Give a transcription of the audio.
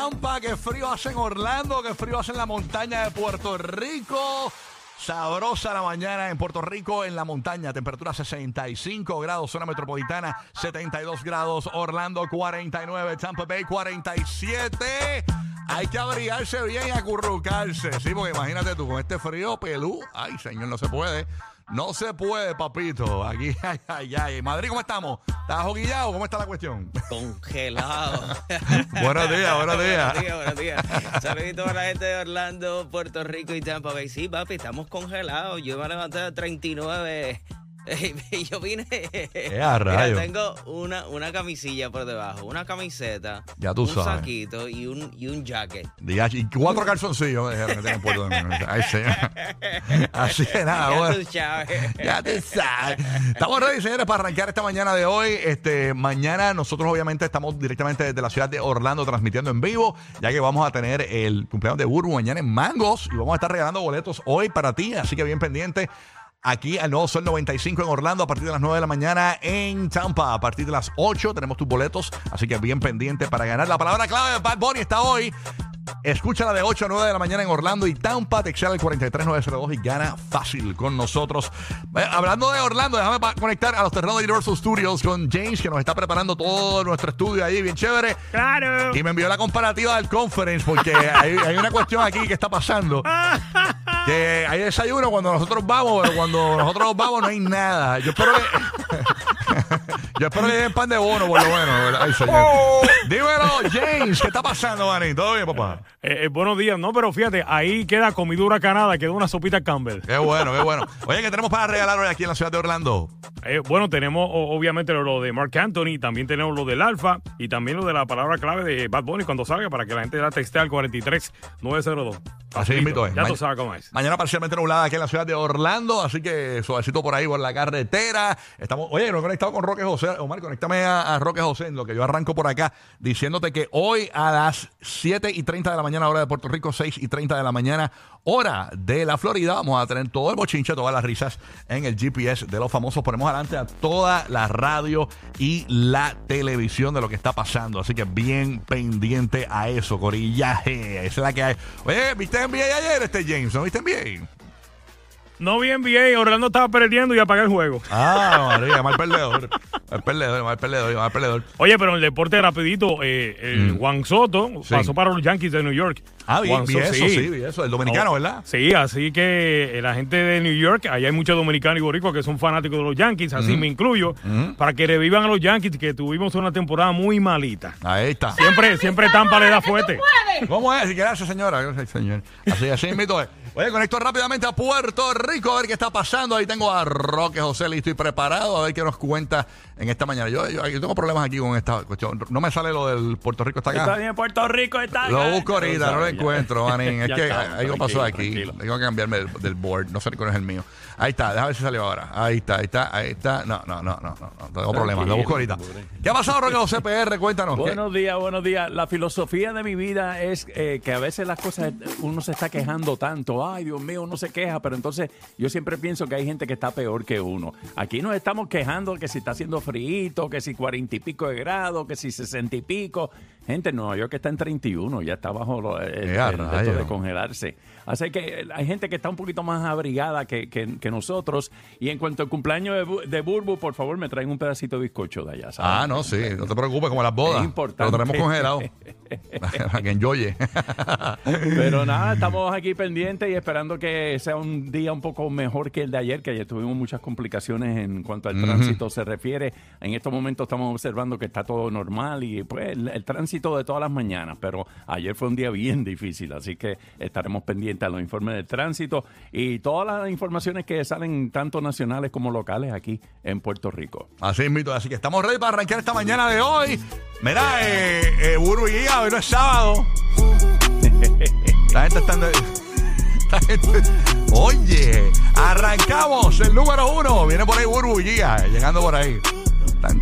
Tampa, qué frío hace en Orlando, qué frío hace en la montaña de Puerto Rico. Sabrosa la mañana en Puerto Rico, en la montaña, temperatura 65 grados, zona metropolitana 72 grados, Orlando 49, Tampa Bay 47. Hay que abrigarse bien y acurrucarse, sí, porque imagínate tú, con este frío pelú, ay señor, no se puede. No se puede, papito. Aquí, ay, ay, ay. Madrid, ¿cómo estamos? ¿Estás joquillado? ¿Cómo está la cuestión? Congelado. buenos días, buenos días. buenos días, buenos días. Saluditos a la gente de Orlando, Puerto Rico y Tampa Bay. Sí, papi, estamos congelados. Yo me levanté a 39 y yo vine. Eh, a Mira, tengo una, una camisilla por debajo, una camiseta, Ya tú un sabes. saquito y un, y un jacket. Y cuatro calzoncillos me dijeron que. Ay. Así que nada, Ya bueno. tú sabes. Ya te sabes. Estamos ready, señores, para arrancar esta mañana de hoy. Este, mañana nosotros obviamente estamos directamente desde la ciudad de Orlando transmitiendo en vivo, ya que vamos a tener el cumpleaños de Burbu mañana en Mangos y vamos a estar regalando boletos hoy para ti, así que bien pendiente. Aquí al Nuevo Sol 95 en Orlando a partir de las 9 de la mañana en Tampa. A partir de las 8 tenemos tus boletos, así que bien pendiente para ganar. La palabra clave de Bad Bunny está hoy. Escúchala de 8 a 9 de la mañana en Orlando y Tampa. Te excela el 43902 y gana fácil con nosotros. Eh, hablando de Orlando, déjame conectar a los terrenos de Universal Studios con James, que nos está preparando todo nuestro estudio ahí, bien chévere. Claro. Y me envió la comparativa del conference porque hay, hay una cuestión aquí que está pasando. Que hay desayuno cuando nosotros vamos, pero cuando nosotros vamos no hay nada. Yo espero que. Yo espero que le den pan de bono, por lo menos. Ay, señor. Dímelo, James, ¿qué está pasando, Manny? ¿Todo bien, papá? Eh, eh, buenos días, no, pero fíjate, ahí queda comidura canada, queda una sopita Campbell. Qué bueno, qué bueno. Oye, ¿qué tenemos para regalar hoy aquí en la ciudad de Orlando? Eh, bueno, tenemos obviamente lo de Mark Anthony, también tenemos lo del Alfa y también lo de la palabra clave de Bad Bunny cuando salga para que la gente la texte al 43902. Así invito es. Ya Ma- tú sabes cómo es. Mañana parcialmente nublada aquí en la ciudad de Orlando, así que suavecito por ahí por la carretera. Estamos, oye, no he conectado con Roque José. Omar, conéctame a, a Roque José en lo que yo arranco por acá, diciéndote que hoy a las 7 y 30 de la mañana, hora de Puerto Rico, 6 y 30 de la mañana, hora de la Florida, vamos a tener todo el bochinche, todas las risas en el GPS de los famosos. Ponemos adelante a toda la radio y la televisión de lo que está pasando. Así que bien pendiente a eso, Corillaje. Esa es la que hay. Oye, ¿viste viste NBA ayer, este Jameson, viste NBA. No bien, bien, Orlando estaba perdiendo y apagué el juego. Ah, María, mal perdedor. Mal perdedor, mal perdedor, mal perdedor. Oye, pero en el deporte rapidito, eh, el Juan Soto Mm. Sí. pasó para los Yankees de New York. Ah, vi, Juan vi Soto, eso, sí, vi eso. El dominicano, Oh, ¿verdad? Sí, así que eh, la gente de New York, allá hay muchos dominicanos y boricuas que son fanáticos de los Yankees, así me incluyo, para que revivan a los Yankees, que tuvimos una temporada muy malita. Ahí está. Siempre, siempre Tampa le da fuerte. ¿Cómo es? Gracias, señora. Gracias, señor. Así, así invito. Oye, conecto rápidamente a Puerto Rico a ver qué está pasando. Ahí tengo a Roque José listo y preparado a ver qué nos cuenta en esta mañana. Yo, yo, yo tengo problemas aquí con esta cuestión. No me sale lo del Puerto Rico está acá. en Puerto Rico, está Lo busco ahorita, no lo encuentro, manín. Es que está, algo pasó aquí. tranquilo. Tengo que cambiarme del, del board. No sé cuál es el mío. Ahí está, déjame ver si salió ahora. Ahí está, ahí está, ahí está. No, no, no, no, no. tengo problemas. Lo busco ahorita. ¿Qué ha pasado, Roque José PR? Cuéntanos. ¿qué? Buenos días, buenos días. La filosofía de mi vida es eh, que a veces las cosas uno se está quejando tanto. Ay, Dios mío, uno se queja, pero entonces yo siempre pienso que hay gente que está peor que uno. Aquí nos estamos quejando que si está haciendo frío, que si cuarenta y pico de grados, que si sesenta y pico. Gente, en Nueva York está en 31, ya está bajo lo- el, Eh, a el de congelarse. Así que hay gente que está un poquito más abrigada que, que- que nosotros. Y en cuanto al cumpleaños de, Bu- de Burbu, por favor, me traen un pedacito de bizcocho de allá. ¿sabes? Ah, no, sí, no te preocupes, como las bodas. Es importante. Lo tenemos congelado. Para que enjoye. Pero nada, estamos aquí pendientes y esperando que sea un día un poco mejor que el de ayer, que ayer tuvimos muchas complicaciones en cuanto al tránsito se refiere. En estos momentos estamos observando que está todo normal y pues el, el tránsito de todas las mañanas, pero ayer fue un día bien difícil, así que estaremos pendientes a los informes del tránsito y todas las informaciones que salen tanto nacionales como locales aquí en Puerto Rico. Así es, mito. Así que estamos ready para arrancar esta mañana de hoy. Mira, eh, eh, Burbu y Giga, hoy no es sábado. La gente está en... Oye, arrancamos el número uno. Viene por ahí Burbu y Giga, llegando por ahí. Tan-